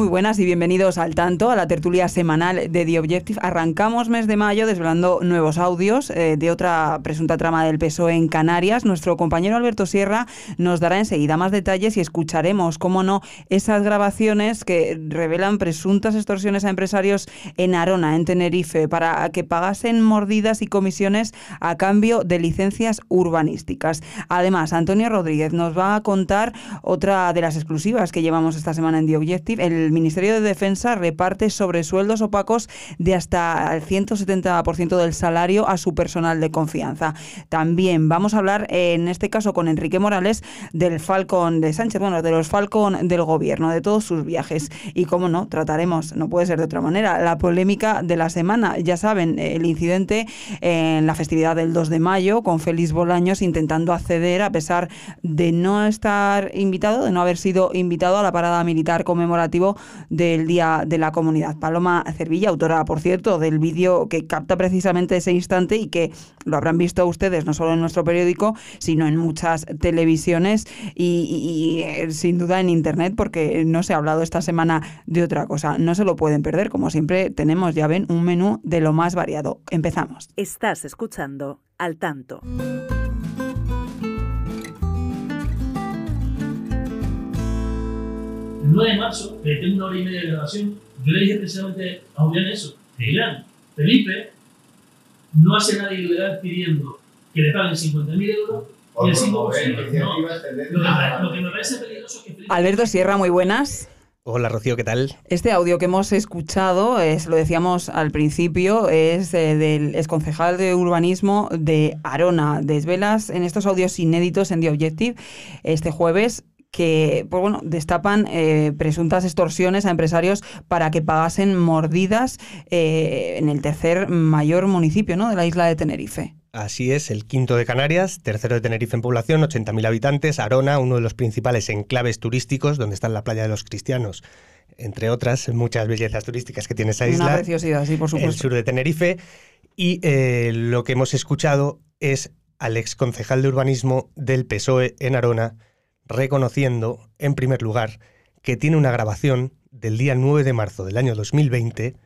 Muy buenas y bienvenidos al tanto, a la tertulia semanal de The Objective. Arrancamos mes de mayo desvelando nuevos audios eh, de otra presunta trama del PSOE en Canarias. Nuestro compañero Alberto Sierra nos dará enseguida más detalles y escucharemos, cómo no, esas grabaciones que revelan presuntas extorsiones a empresarios en Arona, en Tenerife, para que pagasen mordidas y comisiones a cambio de licencias urbanísticas. Además, Antonio Rodríguez nos va a contar otra de las exclusivas que llevamos esta semana en The Objective, el el Ministerio de Defensa reparte sobresueldos opacos de hasta el 170% del salario a su personal de confianza. También vamos a hablar, en este caso con Enrique Morales, del Falcon de Sánchez, bueno, de los Falcon del gobierno, de todos sus viajes. Y cómo no, trataremos, no puede ser de otra manera, la polémica de la semana. Ya saben, el incidente en la festividad del 2 de mayo con Félix Bolaños intentando acceder a pesar de no estar invitado, de no haber sido invitado a la parada militar conmemorativo del Día de la Comunidad. Paloma Cervilla, autora, por cierto, del vídeo que capta precisamente ese instante y que lo habrán visto ustedes no solo en nuestro periódico, sino en muchas televisiones y, eh, sin duda en Internet, porque no se ha hablado esta semana de otra cosa. No se lo pueden perder, como siempre tenemos, ya ven, un menú de lo más variado. Empezamos. Estás escuchando al tanto. 9 de marzo, que tengo una hora y media de grabación, yo le dije precisamente a Julián eso, que Felipe, no hace nada ilegal pidiendo que le paguen 50.000 euros y el 5%. No, lo, que, me parece peligroso es que Felipe... Alberto Sierra, muy buenas. Hola Rocío, ¿qué tal? Este audio que hemos escuchado, es, lo decíamos al principio, es eh, del exconcejal de urbanismo de Arona. Desvelas en estos audios inéditos en The Objective este jueves que pues bueno, destapan eh, presuntas extorsiones a empresarios para que pagasen mordidas eh, en el tercer mayor municipio ¿no? de la isla de Tenerife. Así es, el quinto de Canarias, tercero de Tenerife en población, 80.000 habitantes, Arona, uno de los principales enclaves turísticos, donde está la playa de los cristianos, entre otras muchas bellezas turísticas que tiene esa isla. Una preciosidad, sí, por supuesto. El sur de Tenerife. Y eh, lo que hemos escuchado es al ex concejal de urbanismo del PSOE en Arona, reconociendo, en primer lugar, que tiene una grabación del día 9 de marzo del año 2020,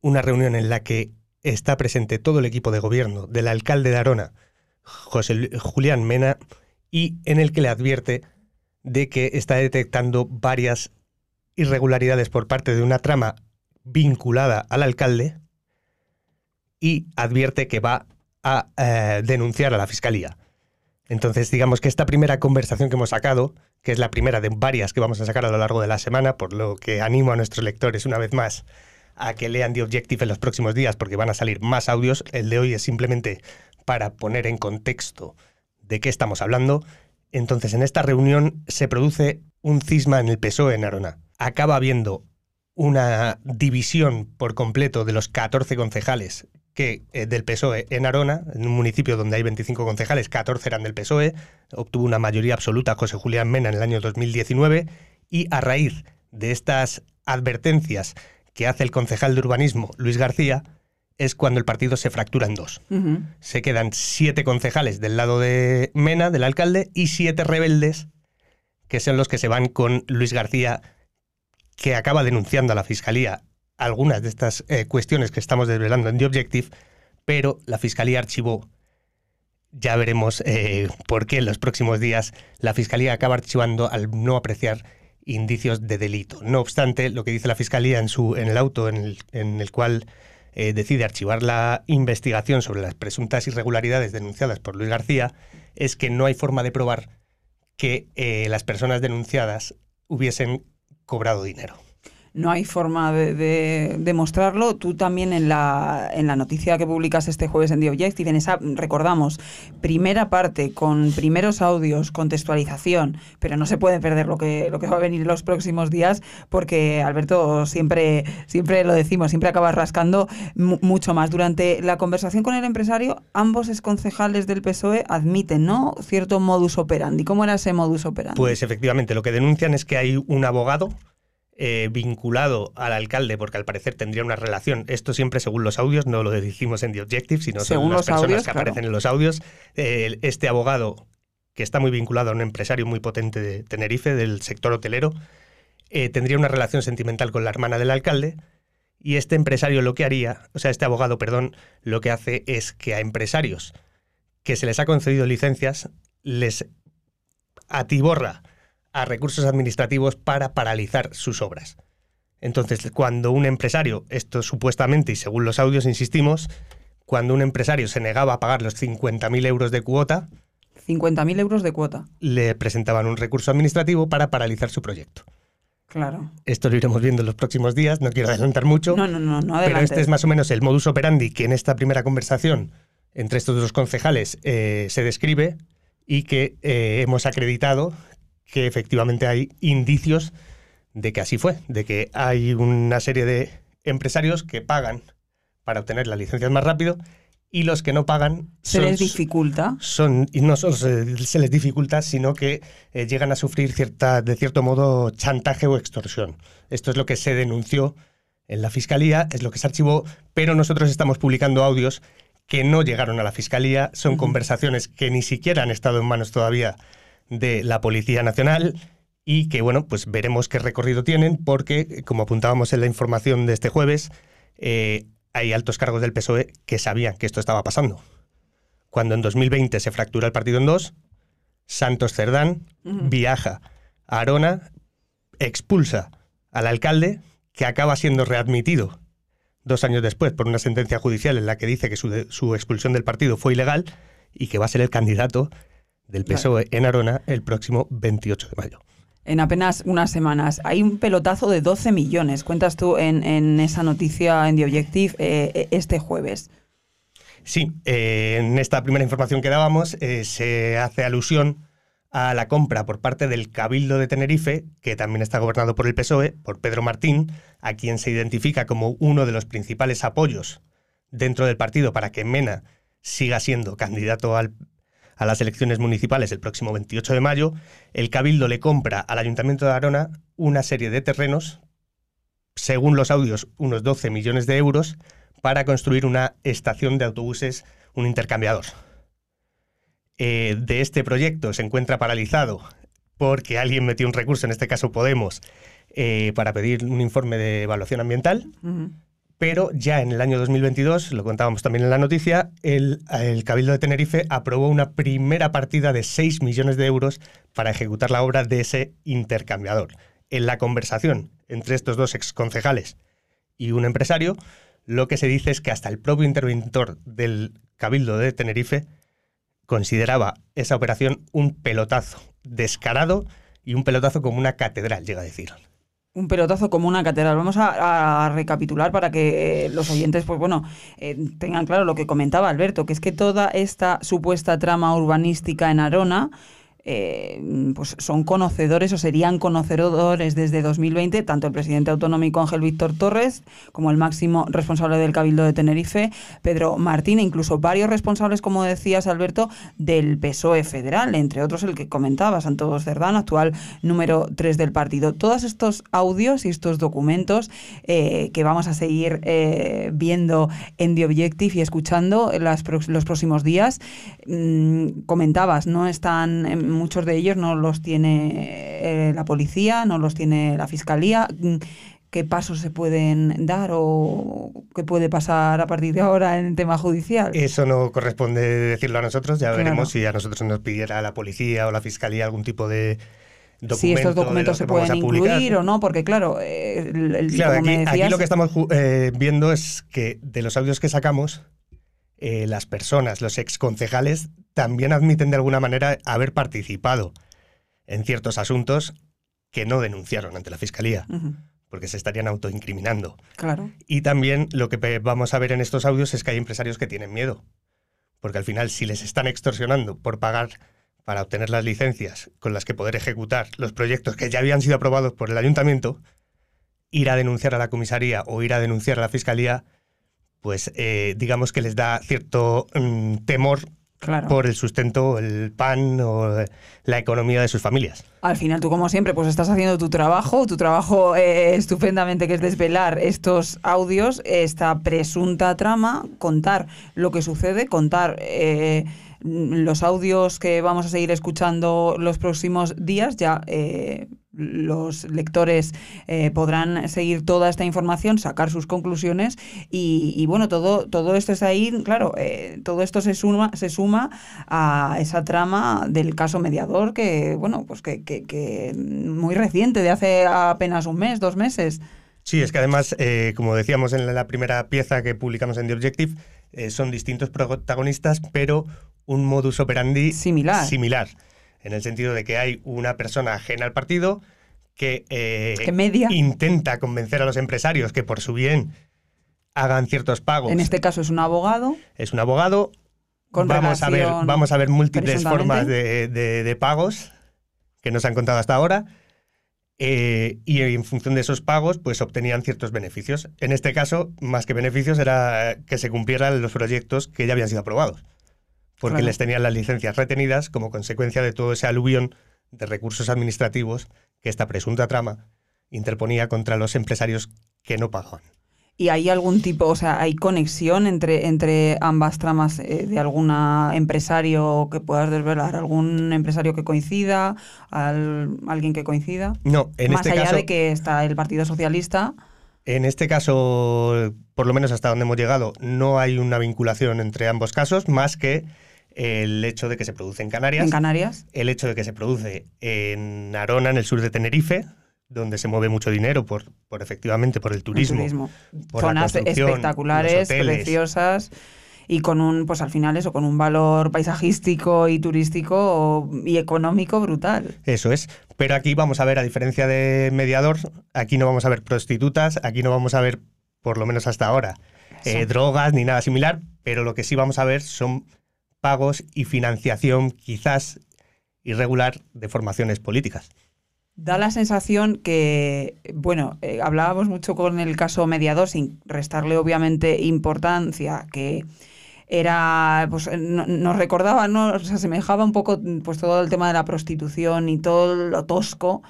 una reunión en la que está presente todo el equipo de gobierno del alcalde de Arona, José Julián Mena, y en el que le advierte de que está detectando varias irregularidades por parte de una trama vinculada al alcalde y advierte que va a eh, denunciar a la fiscalía. Entonces, digamos que esta primera conversación que hemos sacado, que es la primera de varias que vamos a sacar a lo largo de la semana, por lo que animo a nuestros lectores una vez más a que lean The Objective en los próximos días porque van a salir más audios. El de hoy es simplemente para poner en contexto de qué estamos hablando. Entonces, en esta reunión se produce un cisma en el PSOE en Arona. Acaba habiendo una división por completo de los 14 concejales que eh, del PSOE en Arona, en un municipio donde hay 25 concejales, 14 eran del PSOE, obtuvo una mayoría absoluta José Julián Mena en el año 2019 y a raíz de estas advertencias que hace el concejal de urbanismo Luis García, es cuando el partido se fractura en dos. Se quedan siete concejales del lado de Mena, del alcalde, y siete rebeldes, que son los que se van con Luis García, que acaba denunciando a la fiscalía algunas de estas eh, cuestiones que estamos desvelando en The Objective, pero la Fiscalía archivó, ya veremos eh, por qué en los próximos días, la Fiscalía acaba archivando al no apreciar indicios de delito. No obstante, lo que dice la Fiscalía en, su, en el auto en el, en el cual eh, decide archivar la investigación sobre las presuntas irregularidades denunciadas por Luis García es que no hay forma de probar que las personas denunciadas hubiesen cobrado dinero. No hay forma de, demostrarlo. Tú también en la, en la noticia que publicas este jueves en The Objective, en esa, recordamos, primera parte con primeros audios, contextualización, pero no se puede perder lo que, lo que va a venir en los próximos días porque, Alberto, siempre, siempre lo decimos, siempre acaba rascando mucho más. Durante la conversación con el empresario, ambos exconcejales del PSOE admiten, ¿no?, cierto modus operandi. ¿Cómo era ese modus operandi? Pues efectivamente, lo que denuncian es que hay un abogado eh, vinculado al alcalde, porque al parecer tendría una relación, esto siempre según los audios, no lo decimos en The Objective, sino según las personas que aparecen en los audios, eh, este abogado, que está muy vinculado a un empresario muy potente de Tenerife, del sector hotelero, eh, tendría una relación sentimental con la hermana del alcalde, y este empresario lo que haría, o sea, este abogado, perdón, lo que hace es que a empresarios que se les ha concedido licencias, les atiborra a recursos administrativos para paralizar sus obras. Entonces, cuando un empresario, esto supuestamente y según los audios insistimos, cuando un empresario se negaba a pagar los 50.000 euros de cuota, 50.000 euros de cuota. Le presentaban un recurso administrativo para paralizar su proyecto. Claro. Esto lo iremos viendo en los próximos días, no quiero adelantar mucho. No, no, no, no Pero este es más o menos el modus operandi que en esta primera conversación entre estos dos concejales eh, se describe y que eh, hemos acreditado que efectivamente hay indicios de que así fue, de que hay una serie de empresarios que pagan para obtener las licencias más rápido y los que no pagan se les dificulta. son y no solo se, les dificulta sino que eh, llegan a sufrir cierta de cierto modo chantaje o extorsión. Esto es lo que se denunció en la fiscalía es lo que se archivó pero nosotros estamos publicando audios que no llegaron a la fiscalía son conversaciones que ni siquiera han estado en manos todavía de la Policía Nacional y que, bueno, pues veremos qué recorrido tienen porque, como apuntábamos en la información de este jueves, eh, hay altos cargos del PSOE que sabían que esto estaba pasando. Cuando en 2020 se fractura el partido en dos, Santos Cerdán viaja a Arona, expulsa al alcalde, que acaba siendo readmitido dos años después por una sentencia judicial en la que dice que su, su expulsión del partido fue ilegal y que va a ser el candidato del PSOE en Arona el próximo 28 de mayo. En apenas unas semanas. Hay un pelotazo de 12 millones. Cuentas tú en, esa noticia en The Objective eh, este jueves. Sí, eh, en esta primera información que dábamos eh, se hace alusión a la compra por parte del Cabildo de Tenerife, que también está gobernado por el PSOE, por Pedro Martín, a quien se identifica como uno de los principales apoyos dentro del partido para que Mena siga siendo candidato al, a las elecciones municipales el próximo 28 de mayo, el Cabildo le compra al Ayuntamiento de Arona una serie de terrenos, según los audios, unos 12 millones de euros, para construir una estación de autobuses, un intercambiador. Eh, de este proyecto se encuentra paralizado porque alguien metió un recurso, en este caso Podemos, eh, para pedir un informe de evaluación ambiental pero ya en el año 2022, lo contábamos también en la noticia, el, Cabildo de Tenerife aprobó una primera partida de 6 millones de euros para ejecutar la obra de ese intercambiador. En la conversación entre estos dos exconcejales y un empresario, lo que se dice es que hasta el propio interventor del Cabildo de Tenerife consideraba esa operación un pelotazo descarado y un pelotazo como una catedral, llega a decir un pelotazo como una catedral. Vamos a, recapitular para que eh, los oyentes, pues bueno, eh, tengan claro lo que comentaba Alberto, que es que toda esta supuesta trama urbanística en Arona eh, pues son conocedores o serían conocedores desde 2020, tanto el presidente autonómico Ángel Víctor Torres como el máximo responsable del Cabildo de Tenerife, Pedro Martín, e incluso varios responsables, como decías Alberto, del PSOE federal, entre otros el que comentaba, Santos Cerdán, actual número 3 del partido. Todos estos audios y estos documentos eh, que vamos a seguir eh, viendo en The Objective y escuchando los próximos días, mm, comentabas, no están muchos de ellos no los tiene eh, la policía, no los tiene la fiscalía. ¿Qué pasos se pueden dar o qué puede pasar a partir de ahora en el tema judicial? Eso no corresponde decirlo a nosotros, ya veremos si a nosotros nos pidiera la policía o la fiscalía algún tipo de. Si estos documentos se pueden incluir o no, porque claro, el, aquí, lo que estamos eh, viendo es que de los audios que sacamos, eh, las personas, los exconcejales, también admiten de alguna manera haber participado en ciertos asuntos que no denunciaron ante la Fiscalía. porque se estarían autoincriminando. Claro. Y también lo que vamos a ver en estos audios es que hay empresarios que tienen miedo, porque al final si les están extorsionando por pagar para obtener las licencias con las que poder ejecutar los proyectos que ya habían sido aprobados por el ayuntamiento, ir a denunciar a la comisaría o ir a denunciar a la fiscalía, pues eh, digamos que les da cierto mm, temor por el sustento, el pan o la economía de sus familias. Al final, tú como siempre, pues estás haciendo tu trabajo, tu trabajo eh, estupendamente que es desvelar estos audios, esta presunta trama, contar lo que sucede, contar... Eh, los audios que vamos a seguir escuchando los próximos días ya eh, los lectores eh, podrán seguir toda esta información, sacar sus conclusiones y, bueno, todo, todo esto está ahí, claro, eh, todo esto se suma, se suma a esa trama del caso mediador que, bueno, pues que, que, muy reciente, de hace apenas un mes, dos meses. Sí, es que además, como decíamos en la primera pieza que publicamos en The Objective, son distintos protagonistas, pero un modus operandi similar. similar en el sentido de que hay una persona ajena al partido que, eh, intenta convencer a los empresarios que por su bien hagan ciertos pagos. En este caso es un abogado. Es un abogado. vamos, a ver, vamos a ver múltiples formas de, pagos que nos han contado hasta ahora. Eh, y en función de esos pagos, pues obtenían ciertos beneficios. En este caso, más que beneficios, era que se cumplieran los proyectos que ya habían sido aprobados porque les tenían las licencias retenidas como consecuencia de todo ese aluvión de recursos administrativos que esta presunta trama interponía contra los empresarios que no pagaban. ¿Y hay algún tipo, o sea, hay conexión entre, entre ambas tramas eh, de algún empresario que puedas desvelar? ¿Algún empresario que coincida? ¿Alguien que coincida? No, en Más este allá de que está el Partido Socialista. En este caso, por lo menos hasta donde hemos llegado, no hay una vinculación entre ambos casos, más que el hecho de que se produce en Canarias. En Canarias. El hecho de que se produce en Arona, en el sur de Tenerife, donde se mueve mucho dinero por, por efectivamente por el turismo. Zonas espectaculares, preciosas y con un, pues al final eso, con un valor paisajístico y turístico y económico brutal. Eso es. Pero aquí vamos a ver, a diferencia de Mediador, aquí no vamos a ver prostitutas, aquí no vamos a ver, por lo menos hasta ahora, eh, drogas ni nada similar, pero lo que sí vamos a ver son pagos y financiación quizás irregular de formaciones políticas. Da la sensación que, bueno, eh, hablábamos mucho con el caso mediador, sin restarle obviamente importancia, que era, pues nos recordaba, ¿no? se asemejaba un poco pues todo el tema de la prostitución y todo lo tosco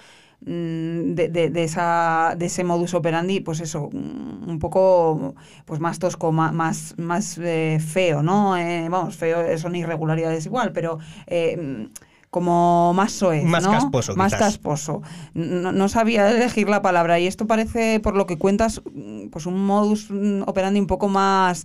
Mm, de, de, esa, de ese modus operandi, pues eso, mm, un poco pues más tosco, más, más, eh, feo, ¿no? Eh, vamos, feo, son irregularidades igual, pero... Eh, como más soez, más casposo. Más casposo. No, sabía elegir la palabra y esto parece, por lo que cuentas, pues un modus operandi un poco más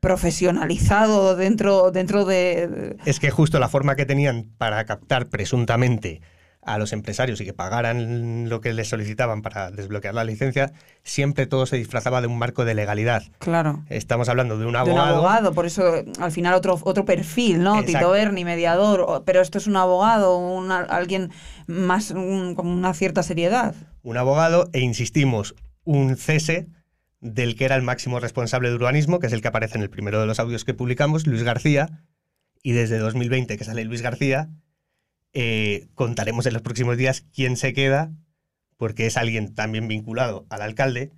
profesionalizado dentro, dentro de... Es que justo la forma que tenían para captar presuntamente a los empresarios y que pagaran lo que les solicitaban para desbloquear la licencia, siempre todo se disfrazaba de un marco de legalidad. Claro. Estamos hablando de un abogado. De un abogado, por eso al final otro, otro perfil, ¿no? Tito Berni, mediador, pero esto es un abogado, alguien más con una cierta seriedad. Un abogado, e insistimos, un cese del que era el máximo responsable de urbanismo, que es el que aparece en el primero de los audios que publicamos, Luis García, y desde 2020 que sale Luis García, eh, contaremos en los próximos días quién se queda, porque es alguien también vinculado al alcalde,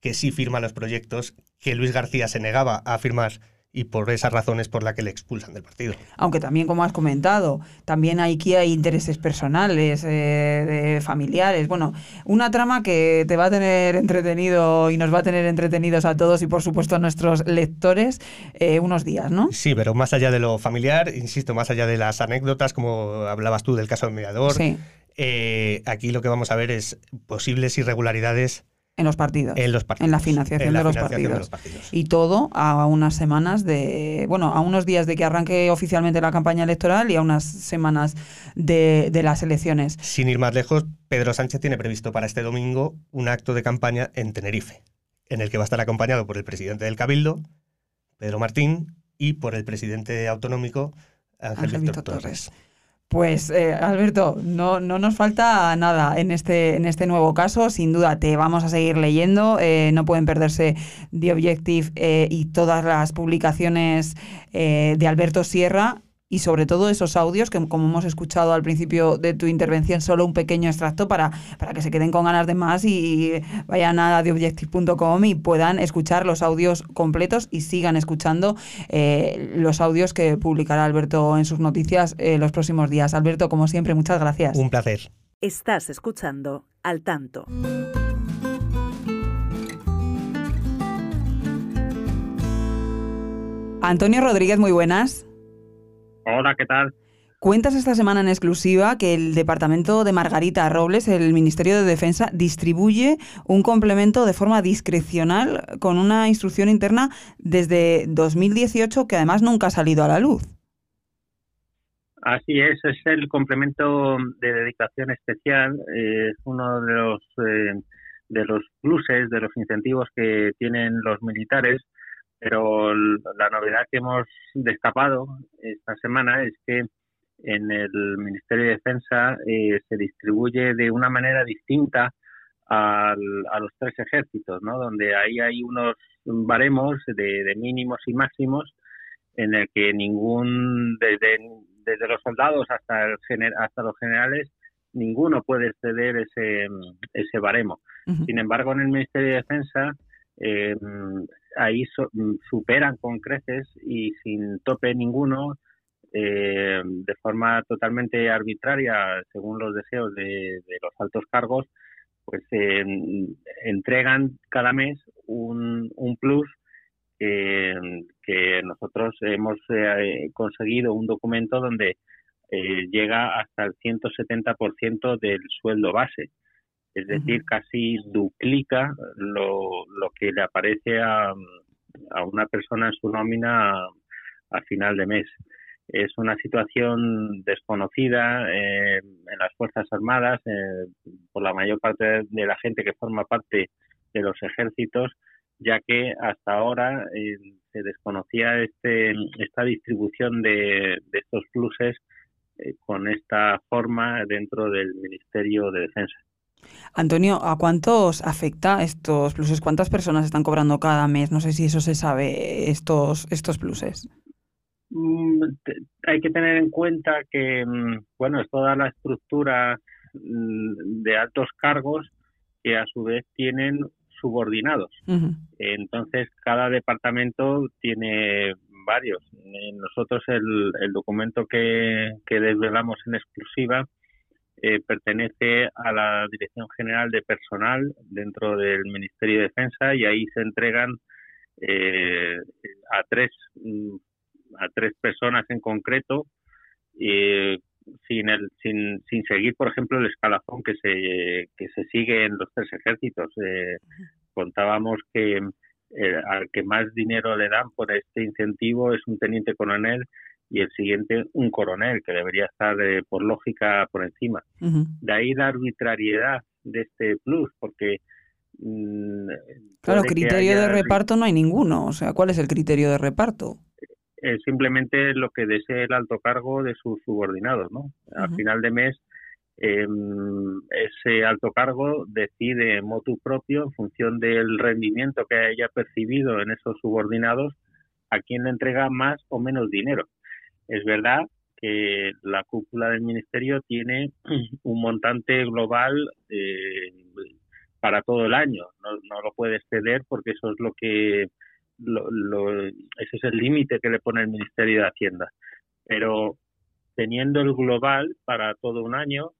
que sí firma los proyectos que Luis García se negaba a firmar y por esas razones por las que le expulsan del partido. Aunque también, como has comentado, también aquí hay intereses personales, eh, familiares. Bueno, una trama que te va a tener entretenido y nos va a tener entretenidos a todos y por supuesto a nuestros lectores eh, unos días, ¿no? Sí, pero más allá de lo familiar, insisto, más allá de las anécdotas, como hablabas tú del caso del mediador, eh, aquí lo que vamos a ver es posibles irregularidades en los partidos. En los partidos. En la financiación, de, los partidos. Y todo a unas semanas de. Bueno, a unos días de que arranque oficialmente la campaña electoral y a unas semanas de, de las elecciones. Sin ir más lejos, Pedro Sánchez tiene previsto para este domingo un acto de campaña en Tenerife, en el que va a estar acompañado por el presidente del Cabildo, Pedro Martín, y por el presidente autonómico, Ángel, Víctor, Torres. Pues eh, Alberto, no, no, nos falta nada en este, en este nuevo caso. Sin duda te vamos a seguir leyendo. Eh, no pueden perderse The Objective eh, y todas las publicaciones de Alberto Sierra y sobre todo esos audios que como hemos escuchado al principio de tu intervención, solo un pequeño extracto para, para que se queden con ganas de más y vayan a theobjective.com y puedan escuchar los audios completos y sigan escuchando eh, los audios que publicará Alberto en sus noticias eh, los próximos días. Alberto, como siempre, muchas gracias. Un placer. Estás escuchando al tanto. Antonio Rodríguez, muy buenas. Hola, ¿qué tal? Cuentas esta semana en exclusiva que el departamento de Margarita Robles, el Ministerio de Defensa, distribuye un complemento de forma discrecional con una instrucción interna desde 2018 que además nunca ha salido a la luz. Así es, es el complemento de dedicación especial, es uno de los eh, de los pluses, de los incentivos que tienen los militares pero la novedad que hemos destapado esta semana es que en el Ministerio de Defensa eh, se distribuye de una manera distinta a los tres ejércitos, ¿no? donde ahí hay unos baremos de, mínimos y máximos en el que ningún, desde, desde los soldados hasta, el, hasta los generales, ninguno puede exceder ese, ese baremo. Sin embargo, en el Ministerio de Defensa eh, ahí superan con creces y sin tope ninguno, eh, de forma totalmente arbitraria, según los deseos de, los altos cargos, pues eh, entregan cada mes un, un plus que nosotros hemos eh, conseguido un documento donde llega hasta el 170% del sueldo base es decir, casi duplica lo, lo que le aparece a, a, una persona en su nómina a, final de mes. Es una situación desconocida eh, en las Fuerzas Armadas eh, por la mayor parte de la gente que forma parte de los ejércitos, ya que hasta ahora eh, se desconocía este, esta distribución de, de estos pluses con esta forma dentro del Ministerio de Defensa. Antonio, ¿a cuántos afecta estos pluses? ¿Cuántas personas están cobrando cada mes? No sé si eso se sabe, estos, estos pluses. Mm, hay que tener en cuenta que, mm, bueno, es toda la estructura mm, de altos cargos que a su vez tienen subordinados. Entonces, cada departamento tiene varios. Nosotros el, el documento que, que desvelamos en exclusiva eh, pertenece a la Dirección General de Personal dentro del Ministerio de Defensa y ahí se entregan eh, a tres mm, a tres personas en concreto eh, sin, el, sin, sin seguir por ejemplo el escalafón que se que se sigue en los tres ejércitos. Contábamos que al que más dinero le dan por este incentivo es un teniente coronel y el siguiente un coronel, que debería estar eh, por lógica por encima. De ahí la arbitrariedad de este plus, porque... Mm, claro, criterio de reparto no hay ninguno. O sea, ¿cuál es el criterio de reparto? Es simplemente lo que desee el alto cargo de sus subordinados, ¿no? Al final de mes, em, ese alto cargo decide motu propio, en función del rendimiento que haya percibido en esos subordinados, a quién le entrega más o menos dinero. Es verdad que la cúpula del ministerio tiene un montante global eh, para todo el año. No, lo puede exceder porque eso es lo que lo, ese es el límite que le pone el Ministerio de Hacienda. Pero teniendo el global para todo un año,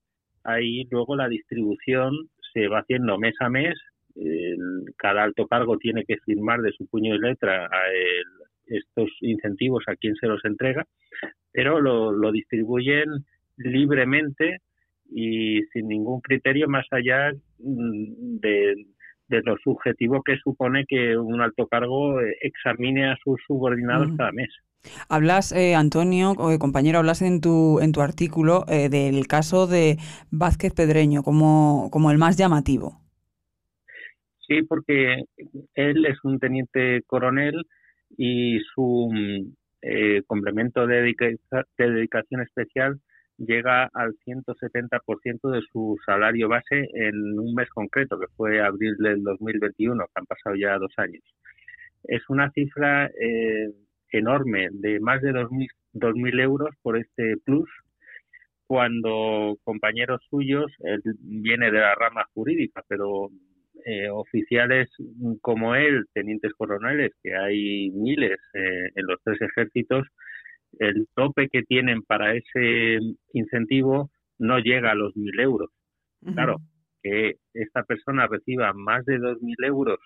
ahí luego la distribución se va haciendo mes a mes. cada alto cargo tiene que firmar de su puño y letra el, estos incentivos a quien se los entrega, pero lo, distribuyen libremente y sin ningún criterio más allá mm, de, lo subjetivo que supone que un alto cargo examine a sus subordinados cada mes. Hablas, eh, Antonio, eh, compañero, hablas en tu, en tu artículo eh, del caso de Vázquez Pedreño como, como el más llamativo. Sí, porque él es un teniente coronel y su eh, complemento de, dedicación especial llega al 170% de su salario base en un mes concreto, que fue abril del 2021, que han pasado ya dos años. Es una cifra eh, enorme de más de 2.000 euros por este plus, cuando compañeros suyos, él viene de la rama jurídica, pero eh, oficiales como él, tenientes coroneles, que hay miles eh, en los tres ejércitos, el tope que tienen para ese incentivo no llega a los mil euros. Claro, que esta persona reciba más de dos mil euros,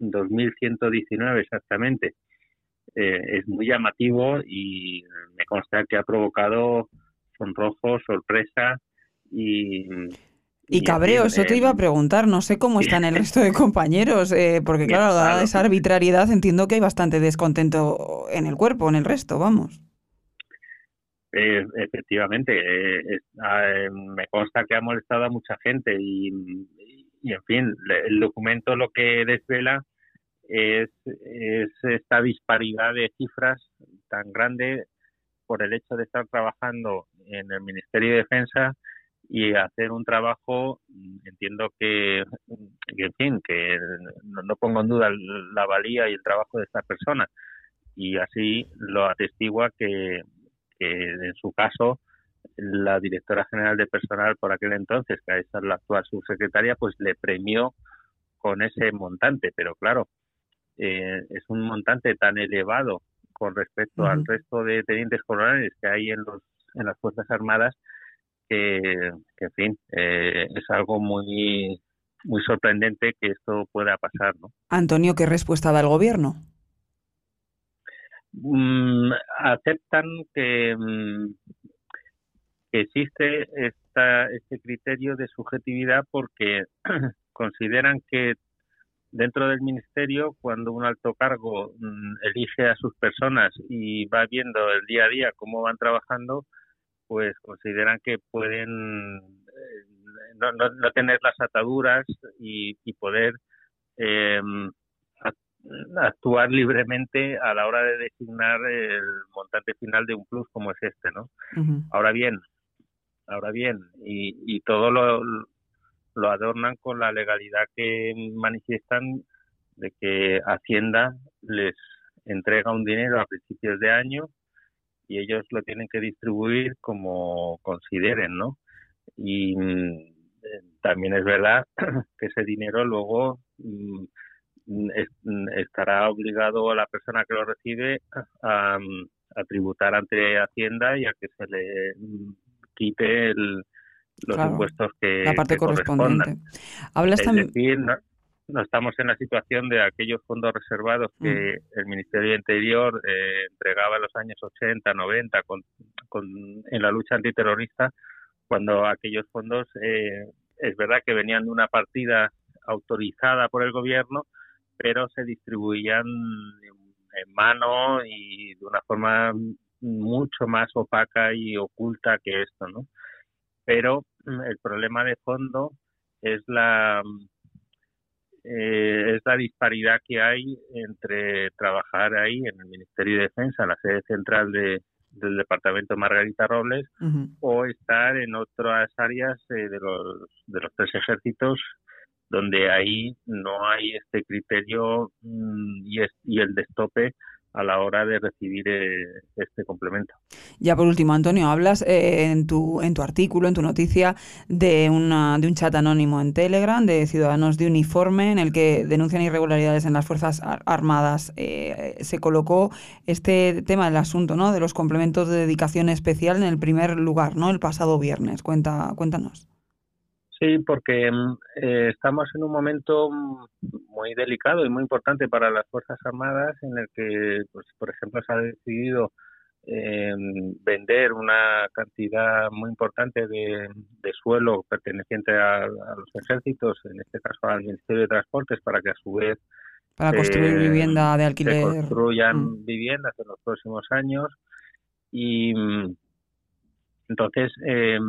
2.119 exactamente, eh, es muy llamativo y me consta que ha provocado sonrojo, sorpresa y... Y, cabreo, eso te iba a preguntar, no sé cómo están el resto de compañeros, eh, porque claro, dada esa arbitrariedad entiendo que hay bastante descontento en el cuerpo, en el resto, vamos. Eh, efectivamente, eh, ah, me consta que ha molestado a mucha gente y, en fin, el documento lo que desvela es, esta disparidad de cifras tan grande por el hecho de estar trabajando en el Ministerio de Defensa y hacer un trabajo, entiendo que, en fin, que no, no, pongo en duda la valía y el trabajo de esta persona. Y así lo atestigua que, en su caso la directora general de personal por aquel entonces, que es la actual subsecretaria, pues le premió con ese montante, pero claro, eh, es un montante tan elevado con respecto al resto de tenientes coronales que hay en los en las fuerzas armadas que, en fin eh, es algo muy muy sorprendente que esto pueda pasar, ¿no? Antonio, ¿qué respuesta da el gobierno? Mm, aceptan que, mm, que existe esta, este criterio de subjetividad porque consideran que dentro del ministerio, cuando un alto cargo mm, elige a sus personas y va viendo el día a día cómo van trabajando, pues consideran que pueden eh, no, no, tener las ataduras y, y poder eh, actuar libremente a la hora de designar el montante final de un plus como es este, ¿no? Ahora bien, ahora bien, y, y todo lo, lo adornan con la legalidad que manifiestan de que Hacienda les entrega un dinero a principios de año y ellos lo tienen que distribuir como consideren, ¿no? Y mm, también es verdad que ese dinero luego mm, Mm, estará obligado a la persona que lo recibe a, tributar ante Hacienda y a que se le quite los impuestos que la parte correspondiente. Hablas es decir, no, estamos en la situación de aquellos fondos reservados que el Ministerio de Interior eh, entregaba en los años 80, 90 con, en la lucha antiterrorista, cuando aquellos fondos eh, es verdad que venían de una partida autorizada por el gobierno, pero se distribuían en mano y de una forma mucho más opaca y oculta que esto, ¿no? Pero mm, el problema de fondo es la eh, es la disparidad que hay entre trabajar ahí en el Ministerio de Defensa, la sede central de, del Departamento Margarita Robles, o estar en otras áreas eh, de, los, de los tres ejércitos donde ahí no hay este criterio mm, y, y el destope a la hora de recibir eh, este complemento. Ya por último, Antonio, hablas eh, en, tu, en tu artículo, en tu noticia, de, una, de un chat anónimo en Telegram de ciudadanos de uniforme en el que denuncian irregularidades en las Fuerzas Armadas. Eh, se colocó este tema del asunto ¿no? de los complementos de dedicación especial en el primer lugar, ¿no? el pasado viernes. Cuenta, cuéntanos. Sí, porque mm, eh, estamos en un momento muy delicado y muy importante para las Fuerzas Armadas en el que, pues, por ejemplo, se ha decidido eh, vender una cantidad muy importante de, suelo perteneciente a, los ejércitos, en este caso al Ministerio de Transportes, para que a su vez para construir vivienda de alquiler. Se construyan mm. viviendas en los próximos años y mm, entonces eh,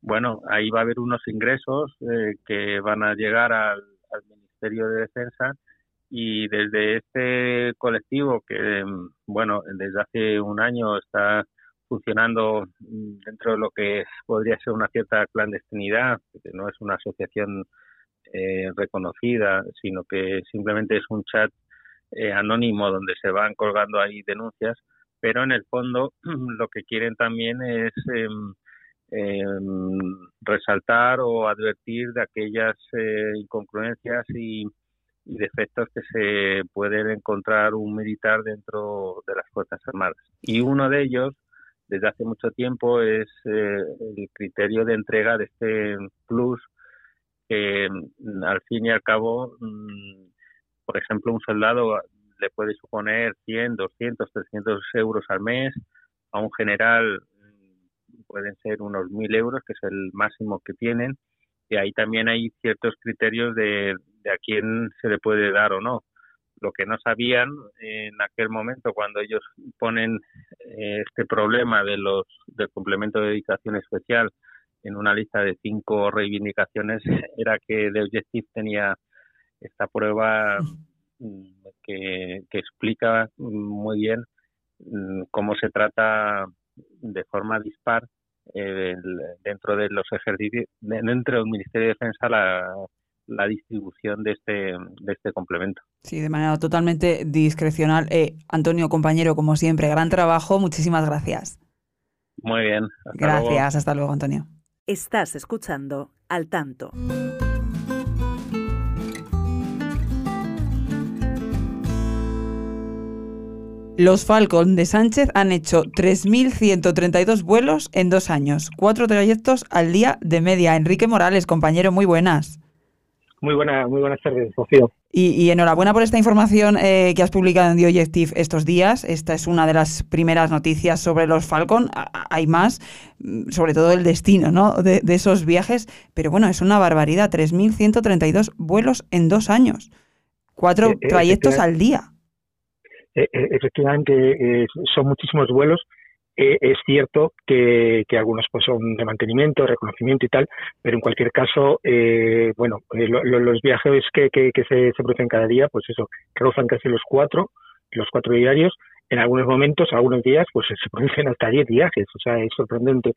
bueno, ahí va a haber unos ingresos eh, que van a llegar al, Ministerio de Defensa y desde este colectivo que, bueno, desde hace un año está funcionando dentro de lo que podría ser una cierta clandestinidad, que no es una asociación eh, reconocida, sino que simplemente es un chat eh, anónimo donde se van colgando ahí denuncias, pero en el fondo lo que quieren también es em, resaltar o advertir de aquellas eh, incongruencias y, defectos que se pueden encontrar un militar dentro de las Fuerzas Armadas. Y uno de ellos, desde hace mucho tiempo, es el criterio de entrega de este plus que mm, al fin y al cabo, mm, por ejemplo, un soldado le puede suponer 100, 200, 300 euros al mes, a un general pueden ser unos 1.000 euros, que es el máximo que tienen, y ahí también hay ciertos criterios de, de a quién se le puede dar o no. Lo que no sabían en aquel momento cuando ellos ponen eh, este problema de los del complemento de dedicación especial en una lista de cinco reivindicaciones era que The Objective tenía esta prueba mm, que, explica muy bien mm, cómo se trata de forma dispar eh, dentro de los ejercicios dentro del Ministerio de Defensa la, la distribución de este, de este complemento. Sí, de manera totalmente discrecional. Eh, Antonio, compañero, como siempre, gran trabajo. Muchísimas gracias. Muy bien. gracias. Hasta luego, Antonio. Estás escuchando Al Tanto. Los Falcon de Sánchez han hecho 3.132 vuelos en dos años, cuatro trayectos al día de media. Enrique Morales, compañero, muy buenas. Muy, buena, muy buenas tardes, Rocío. Y, enhorabuena por esta información eh, que has publicado en The Objective estos días. Esta es una de las primeras noticias sobre los Falcon. Hay más, mm, sobre todo el destino ¿no? de, esos viajes. Pero bueno, es una barbaridad. 3.132 vuelos en dos años. Cuatro eh, eh, trayectos al día. Efectivamente, son muchísimos vuelos eh, es cierto que, algunos pues son de mantenimiento, reconocimiento y tal, pero en cualquier caso, eh, bueno, eh, los viajes que, que, se, se, producen cada día, pues eso, rozan casi los cuatro, los cuatro diarios. En algunos momentos, algunos días, pues se producen hasta diez viajes, o sea, es sorprendente.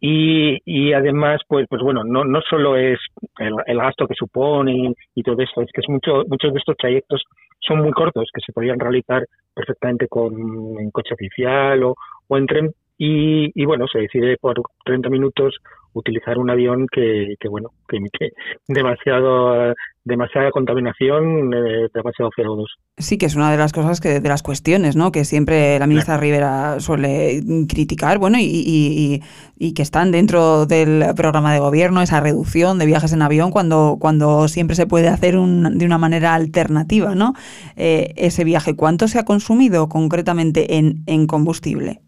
Y, y además, pues, pues bueno, no, no solo es el, gasto que supone y, todo eso, es que es mucho, muchos de estos trayectos son muy cortos, que se podrían realizar perfectamente con en coche oficial o, o en tren y, y, bueno, se decide por 30 minutos utilizar un avión que, que bueno, que emite demasiado, demasiada contaminación, eh, demasiado CO2. Sí, que es una de las cosas que, de las cuestiones, ¿no? Que siempre la ministra Rivera suele criticar, bueno, y, y, y, que están dentro del programa de gobierno, esa reducción de viajes en avión, cuando, cuando siempre se puede hacer un, de una manera alternativa, ¿no? Eh, ese viaje, ¿cuánto se ha consumido concretamente en, en combustible?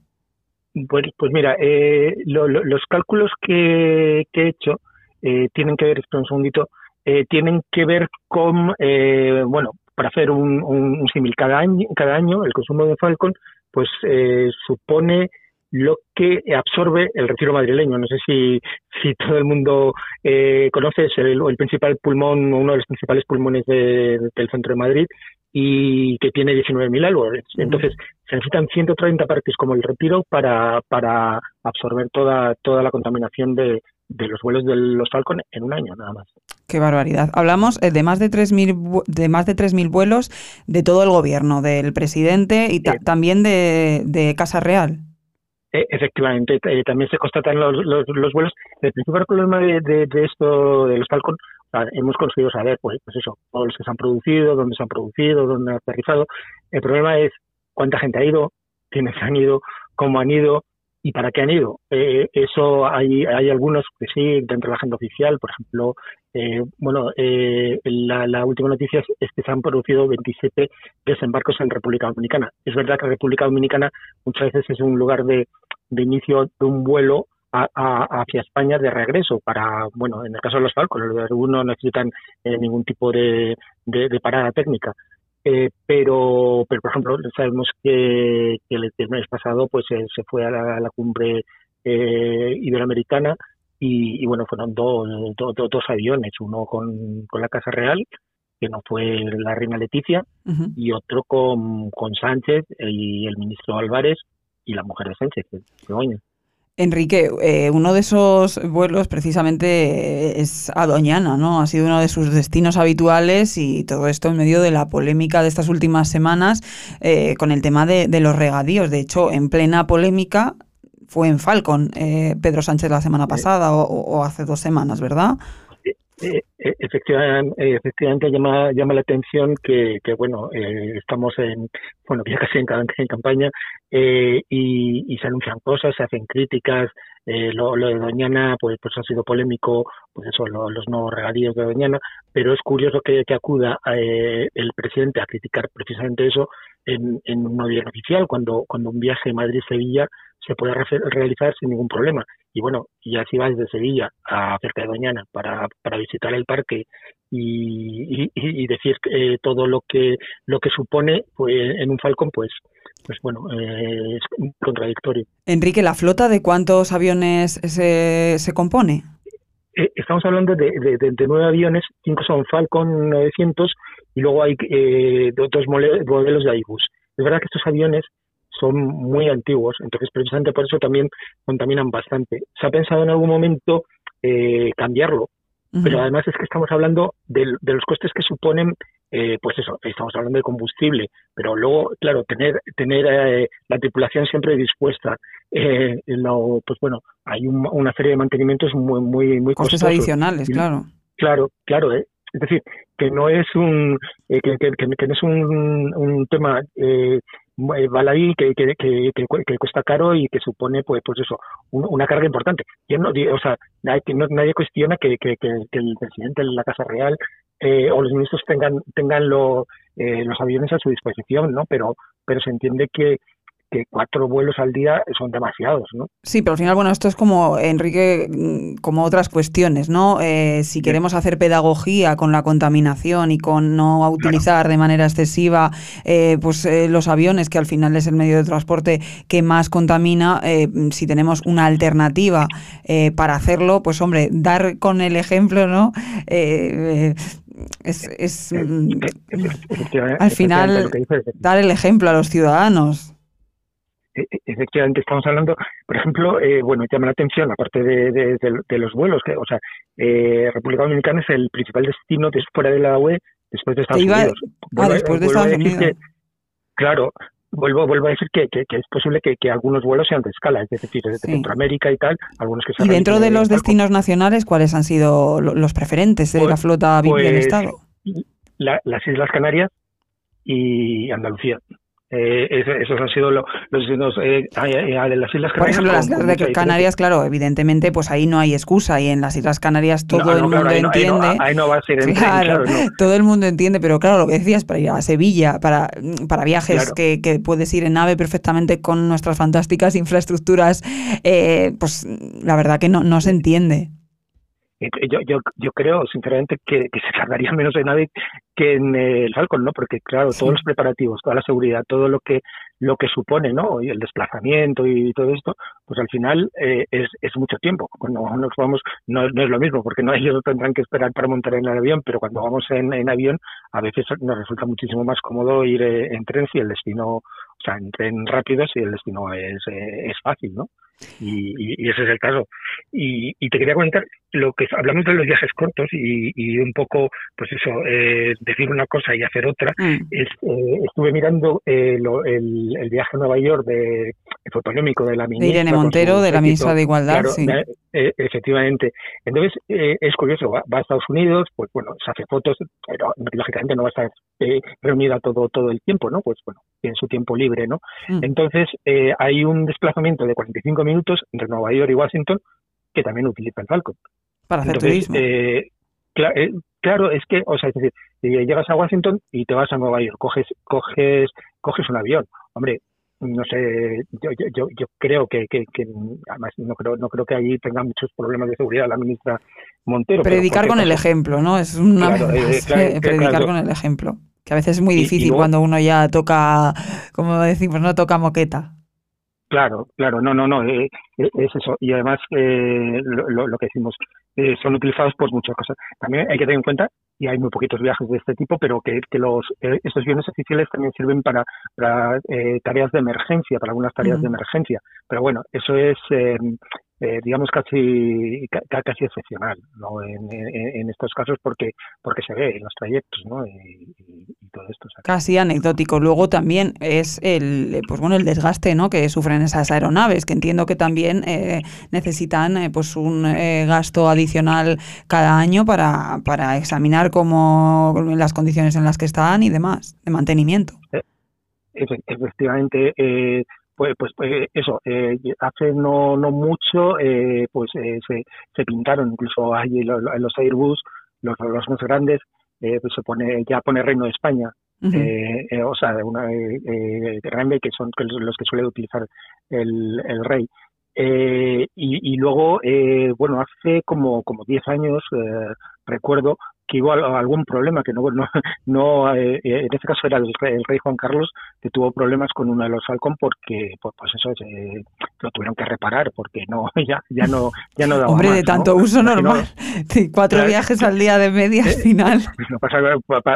Pues, pues mira, eh, los cálculos que, he hecho eh, tienen que ver, espera un segundito, eh, tienen que ver con, eh, bueno, para hacer un, un, símil cada año, cada año, el consumo de Falcon, pues supone lo que absorbe el retiro madrileño. No sé si, si todo el mundo eh, conoce, es el, el, principal pulmón, uno de los principales pulmones del centro de Madrid y que tiene 19.000 algo. Entonces, se necesitan 130 parques como el retiro para, para absorber toda, toda la contaminación de, de los vuelos de los Falcon en un año nada más. Qué barbaridad. Hablamos eh, de más de 3.000 de más de 3.000 vuelos de todo el gobierno, del presidente y también de, de Casa Real. E, efectivamente, eh, también se constatan los, los, vuelos. El principal problema de, de, esto, de los Falcon, hemos conseguido saber, pues, pues eso, todos los que se han producido, dónde se han producido, dónde han aterrizado. El problema es cuánta gente ha ido, quiénes han ido, cómo han ido y para qué han ido. Eh, eso hay, hay algunos que sí, dentro de la agenda oficial, por ejemplo, eh, bueno, eh, la, la, última noticia es que se han producido 27 desembarcos en República Dominicana. Es verdad que República Dominicana muchas veces es un lugar de, de inicio de un vuelo hacia España de regreso para, bueno, en el caso de los Falcons, los de algunos no necesitan eh, ningún tipo de, de, parada técnica. Eh, pero, pero, por ejemplo, sabemos que, el, mes pasado pues eh, se fue a la, cumbre iberoamericana y, bueno, fueron dos, dos aviones, uno con, con la Casa Real que no fue la reina Leticia, y otro con, con Sánchez y el ministro Álvarez, y la mujer de Sánchez, Begoña. Enrique, eh, uno de esos vuelos precisamente es a Doñana, ¿no? Ha sido uno de sus destinos habituales y todo esto en medio de la polémica de estas últimas semanas eh, con el tema de, los regadíos. De hecho, en plena polémica fue en Falcon eh, Pedro Sánchez la semana pasada o, hace dos semanas, ¿verdad? Efectivamente, efectivamente llama, llama la atención que, bueno, estamos en, bueno, ya casi en, en campaña eh, y, se anuncian cosas, se hacen críticas. Eh, lo, de Doñana, pues, pues ha sido polémico, pues eso, los nuevos regalíos de Doñana, pero es curioso que, acuda eh, el presidente a criticar precisamente eso en, en un avión oficial, cuando, cuando un viaje Madrid-Sevilla se puede realizar sin ningún problema. Y bueno, ya si vas desde Sevilla a cerca de Doñana para, para visitar el parque y, y, decir todo lo que lo que supone pues en un Falcon, pues pues bueno, eh, es contradictorio. Enrique, ¿la flota de cuántos aviones se, se compone? Eh, estamos hablando de, de, nueve aviones, cinco son Falcon 900 y luego hay eh, otros modelos de Airbus. Es verdad que estos aviones son muy antiguos, entonces precisamente por eso también contaminan bastante. Se ha pensado en algún momento eh, cambiarlo, pero además es que estamos hablando de, los costes que suponen eh, pues eso, estamos hablando de combustible, pero luego, claro, tener tener eh, la tripulación siempre dispuesta, eh, pues bueno, hay una serie de mantenimientos muy muy muy costes adicionales, claro. Claro, claro, es decir, que no es un que, que, no es un, un tema baladí que, que, que, que, cuesta caro y que supone pues pues eso una carga importante yo no o sea nadie, nadie cuestiona que, el presidente de la casa real eh, o los ministros tengan tengan eh, los aviones a su disposición, ¿no? Pero pero se entiende que que cuatro vuelos al día son demasiados, ¿no? Sí, pero al final, bueno, esto es como, Enrique, mm, como otras cuestiones, ¿no? Eh, si queremos hacer pedagogía con la contaminación y con no utilizar de manera excesiva pues los aviones, que al final es el medio de transporte que más contamina, si tenemos una alternativa para hacerlo, pues hombre, dar con el ejemplo, ¿no? es, es mm, al final dar el ejemplo a los ciudadanos. E, e, efectivamente, estamos hablando, por ejemplo, eh, bueno, llama la atención, aparte de, de, los vuelos, que, o sea, eh, República Dominicana es el principal destino fuera de la UE después de Estados Unidos. ah, después de Estados Unidos. claro, vuelvo, vuelvo a decir que, que, es posible que, que, algunos vuelos sean de escala, es decir, desde Centroamérica y tal, algunos que Y dentro de los destinos nacionales, ¿cuáles han sido los preferentes de la pues, flota VIP del pues, Estado? las Islas Canarias y Andalucía. Eh, esos han sido los destinos eh, de las Islas Canarias. Por ejemplo, las Islas Canarias, claro, evidentemente, pues ahí no hay excusa y en las Islas Canarias todo el mundo entiende. Ahí no, va a ser claro, todo el mundo entiende, pero claro, lo que decías, para ir a Sevilla, para, para viajes que, que, puedes ir en nave perfectamente con nuestras fantásticas infraestructuras, eh, pues la verdad que no, no se entiende. Yo, yo, yo creo, sinceramente, que, que se tardaría menos en nave que en el Falcon, ¿no? Porque, claro, todos los preparativos, toda la seguridad, todo lo que lo que supone, ¿no? Y el desplazamiento y todo esto, pues al final eh, es, es mucho tiempo. Cuando nos vamos, no, no es lo mismo, porque no ellos tendrán que esperar para montar en el avión, pero cuando vamos en, en avión, a veces nos resulta muchísimo más cómodo ir eh, en tren si el destino, o sea, en tren rápido si el destino es, eh, es fácil, ¿no? Y, ese es el caso. Y, te quería comentar lo que hablamos de los viajes cortos y, un poco, pues eso, eh, decir una cosa y hacer otra. Mm. Es, eh, estuve mirando eh, el, viaje a Nueva York de, fotonómico de la ministra. Irene Montero, de la ministra de Igualdad, sí. efectivamente. Entonces, es curioso, va, a Estados Unidos, pues bueno, se hace fotos, pero lógicamente no va a estar reunida todo, todo el tiempo, ¿no? Pues bueno, en su tiempo libre, ¿no? Mm. Entonces, hay un desplazamiento de 45 minutos entre Nueva York y Washington que también utiliza el Falcon. Para hacer turismo. Eh, eh, claro, es que, o sea, es decir, llegas a Washington y te vas a Nueva York, coges, coges, coges un avión. Hombre, no sé, yo, yo, yo creo que, que, además no creo, no creo que allí tenga muchos problemas de seguridad la ministra Montero. Predicar con el ejemplo, ¿no? Es una eh, predicar con el ejemplo. Que a veces es muy difícil cuando uno ya toca, como decimos, no toca moqueta. Claro, claro, no, no, no, eh, eh, es eso. Y además, eh, lo, lo, que decimos, son utilizados por muchas cosas. También hay que tener en cuenta y hay muy poquitos viajes de este tipo, pero que, que los eh, estos aviones oficiales también sirven para, para eh, tareas de emergencia, para algunas tareas de emergencia. Pero bueno, eso es eh, eh, digamos casi casi excepcional ¿no? En, en, estos casos porque porque se ve en los trayectos ¿no? y, todo esto casi anecdótico luego también es el pues bueno el desgaste ¿no? que sufren esas aeronaves que entiendo que también eh, necesitan eh, pues un eh, gasto adicional cada año para, para examinar cómo las condiciones en las que están y demás de mantenimiento eh, efectivamente eh, pues, pues, pues eso, eh, hace no, no mucho eh, pues eh, se, se pintaron, incluso hay los, los Airbus, los, los más grandes, eh, pues se pone ya pone Reino de España, eh, eh, o sea, una, eh, grande que son los que suele utilizar el, el rey. Eh, y, y, luego, eh, bueno, hace como, como 10 años, eh, recuerdo, que hubo algún problema, que no, no, no eh, en este caso era el rey, el rey, Juan Carlos, que tuvo problemas con uno de los Falcon porque, pues, pues eso, eh, lo tuvieron que reparar porque no, ya, ya no, ya no daba Hombre, más, de tanto ¿no? uso normal, sí, cuatro claro. viajes al día de media al final. No pasa,